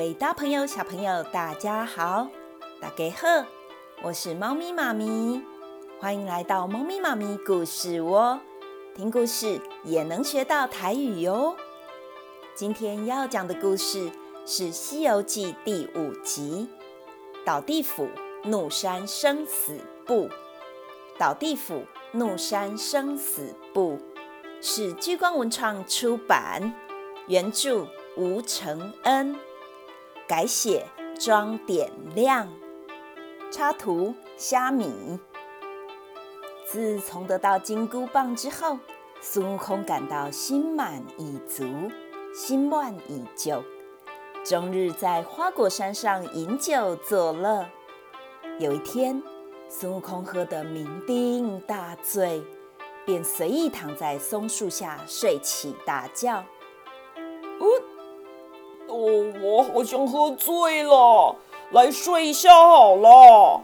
位大朋友、小朋友，大家好，大家好，我是猫咪妈咪，欢迎来到猫咪妈咪故事窝，听故事也能学到台语哟。今天要讲的故事是《西游记》第五集《倒地府怒山生死簿》。倒地府怒山生死簿是聚光文创出版，原著吴承恩。改写装点亮，插图虾米。自从得到金箍棒之后，孙悟空感到心满意足，心乱意久，终日在花果山上饮酒作乐。有一天，孙悟空喝得酩酊大醉，便随意躺在松树下睡起大觉。哦，我好像喝醉了，来睡一下好了。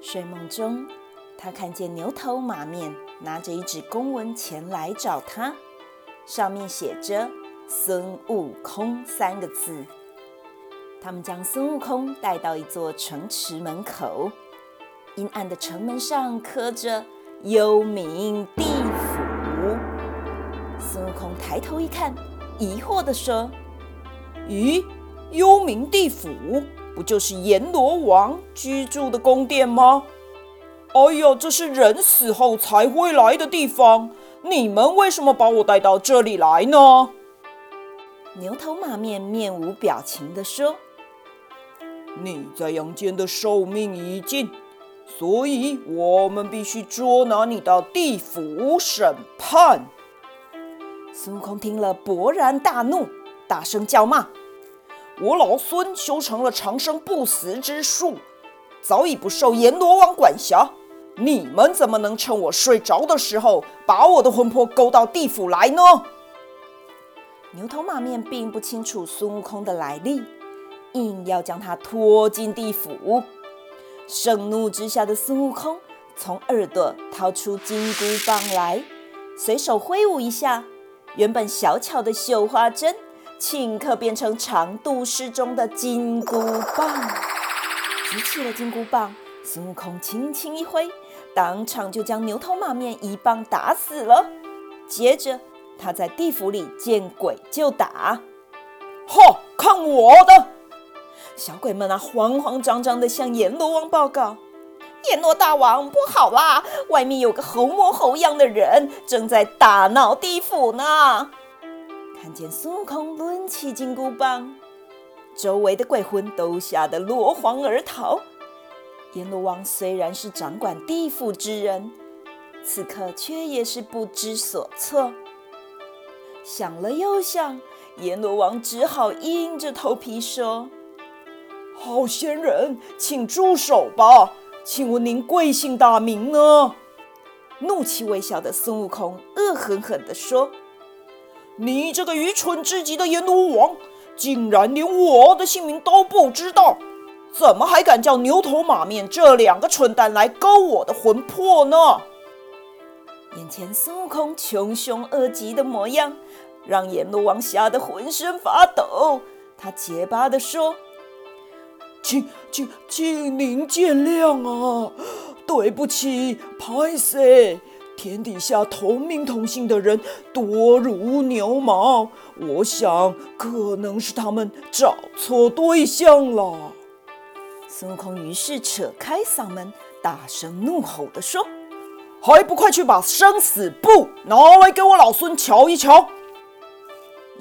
睡梦中，他看见牛头马面拿着一纸公文前来找他，上面写着“孙悟空”三个字。他们将孙悟空带到一座城池门口，阴暗的城门上刻着“幽冥地府”。孙悟空抬头一看，疑惑地说：“咦，幽冥地府不就是阎罗王居住的宫殿吗？哎呀，这是人死后才会来的地方，你们为什么把我带到这里来呢？”牛头马面面无表情地说：“你在阳间的寿命已尽，所以我们必须捉拿你到地府审判。”孙悟空听了，勃然大怒，大声叫骂：“我老孙修成了长生不死之术，早已不受阎罗王管辖。你们怎么能趁我睡着的时候，把我的魂魄勾到地府来呢？”牛头马面并不清楚孙悟空的来历，硬要将他拖进地府。盛怒之下的孙悟空从耳朵掏出金箍棒来，随手挥舞一下。原本小巧的绣花针，顷刻变成长度适中的金箍棒。举起了金箍棒，孙悟空轻轻一挥，当场就将牛头马面一棒打死了。接着，他在地府里见鬼就打。哈，看我的！小鬼们啊，慌慌张张地向阎罗王报告。阎罗大王，不好啦！外面有个猴模猴样的人正在大闹地府呢。看见孙悟空抡起金箍棒，周围的鬼魂都吓得落荒而逃。阎罗王虽然是掌管地府之人，此刻却也是不知所措。想了又想，阎罗王只好硬着头皮说：“好仙人，请住手吧。”请问您贵姓大名呢？怒气未消的孙悟空恶狠狠地说：“你这个愚蠢至极的阎罗王，竟然连我的姓名都不知道，怎么还敢叫牛头马面这两个蠢蛋来勾我的魂魄呢？”眼前孙悟空穷凶恶极的模样，让阎罗王吓得浑身发抖。他结巴地说。请请请您见谅啊！对不起，歹势，天底下同名同姓的人多如牛毛，我想可能是他们找错对象了。孙悟空于是扯开嗓门，大声怒吼地说：“还不快去把生死簿拿来给我老孙瞧一瞧！”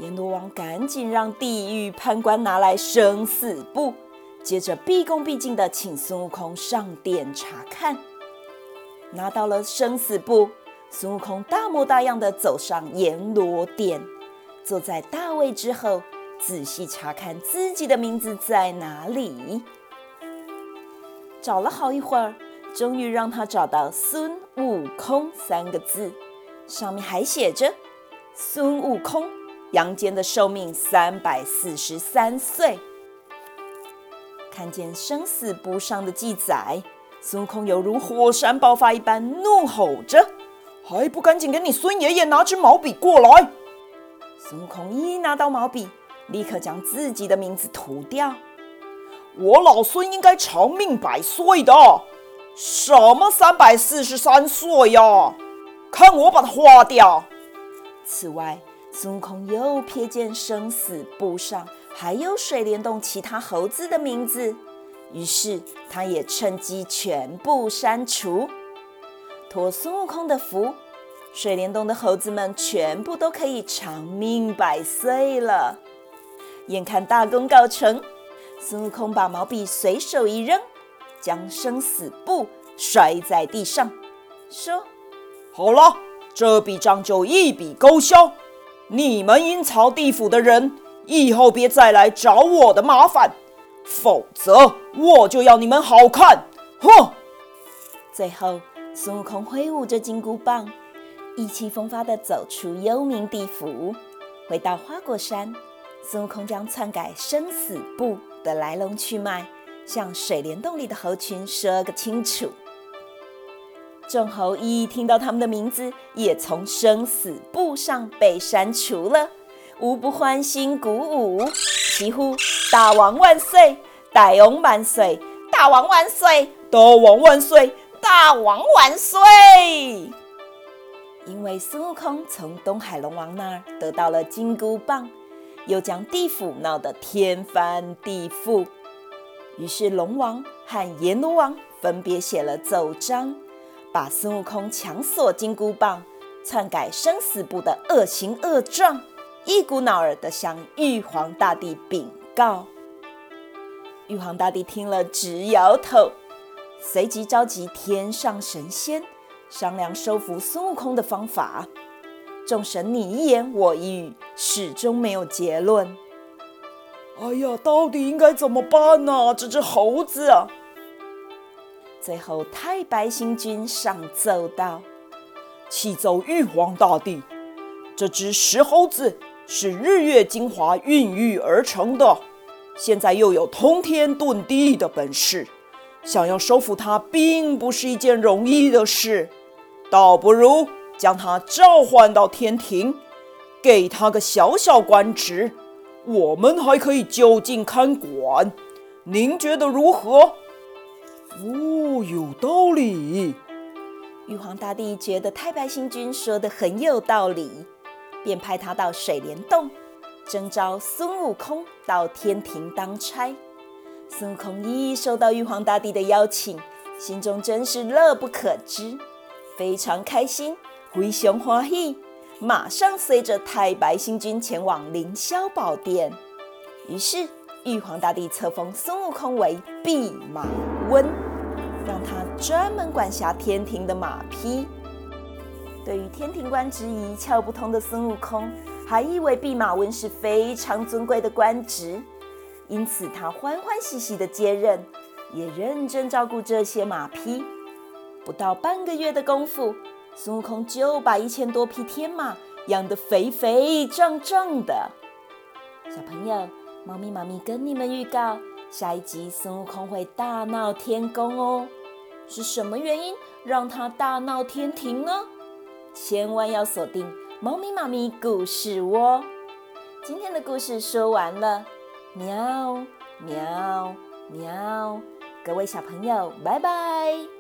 阎罗王赶紧让地狱判官拿来生死簿。接着毕恭毕敬地请孙悟空上殿查看，拿到了生死簿，孙悟空大模大样地走上阎罗殿，坐在大位之后，仔细查看自己的名字在哪里。找了好一会儿，终于让他找到“孙悟空”三个字，上面还写着：“孙悟空，阳间的寿命三百四十三岁。”看见生死簿上的记载，孙悟空犹如火山爆发一般，怒吼着：“还不赶紧给你孙爷爷拿支毛笔过来！”孙悟空一拿到毛笔，立刻将自己的名字涂掉。我老孙应该长命百岁的，什么三百四十三岁呀？看我把它划掉！此外，孙悟空又瞥见生死簿上还有水帘洞其他猴子的名字，于是他也趁机全部删除。托孙悟空的福，水帘洞的猴子们全部都可以长命百岁了。眼看大功告成。孙悟空把毛笔随手一扔，将生死簿摔在地上，说：“好了，这笔账就一笔勾销。你们阴曹地府的人，以后别再来找我的麻烦，否则我就要你们好看！”哼！最后，孙悟空挥舞着金箍棒，意气风发的走出幽冥地府，回到花果山。孙悟空将篡改生死簿的来龙去脉向水帘洞里的猴群说个清楚。众猴一听到他们的名字也从生死簿上被删除了，无不欢欣鼓舞，齐呼“大王万岁，大王万岁，大王万岁，大王万岁，大王万岁”。因为孙悟空从东海龙王那儿得到了金箍棒。又将地府闹得天翻地覆，于是龙王和阎罗王分别写了奏章，把孙悟空强索金箍棒、篡改生死簿的恶行恶状，一股脑儿的向玉皇大帝禀告。玉皇大帝听了直摇头，随即召集天上神仙商量收服孙悟空的方法。众神你一言我一语，始终没有结论。哎呀，到底应该怎么办呢、啊？这只猴子啊！最后，太白星君上奏道：“启奏玉皇大帝，这只石猴子是日月精华孕育而成的，现在又有通天遁地的本事，想要收服它，并不是一件容易的事，倒不如……”将他召唤到天庭，给他个小小官职，我们还可以就近看管。您觉得如何？哦，有道理。玉皇大帝觉得太白星君说的很有道理，便派他到水帘洞征召孙悟空到天庭当差。孙悟空一收到玉皇大帝的邀请，心中真是乐不可支，非常开心。非常欢喜，马上随着太白星君前往凌霄宝殿。于是玉皇大帝册封孙悟空为弼马温，让他专门管辖天庭的马匹。对于天庭官职一窍不通的孙悟空，还以为弼马温是非常尊贵的官职，因此他欢欢喜喜地接任，也认真照顾这些马匹。不到半个月的功夫。孙悟空就把一千多匹天马养得肥肥壮壮的。小朋友，猫咪妈咪跟你们预告，下一集孙悟空会大闹天宫哦。是什么原因让他大闹天庭呢？千万要锁定猫咪妈咪故事窝。今天的故事说完了，喵喵喵，各位小朋友，拜拜。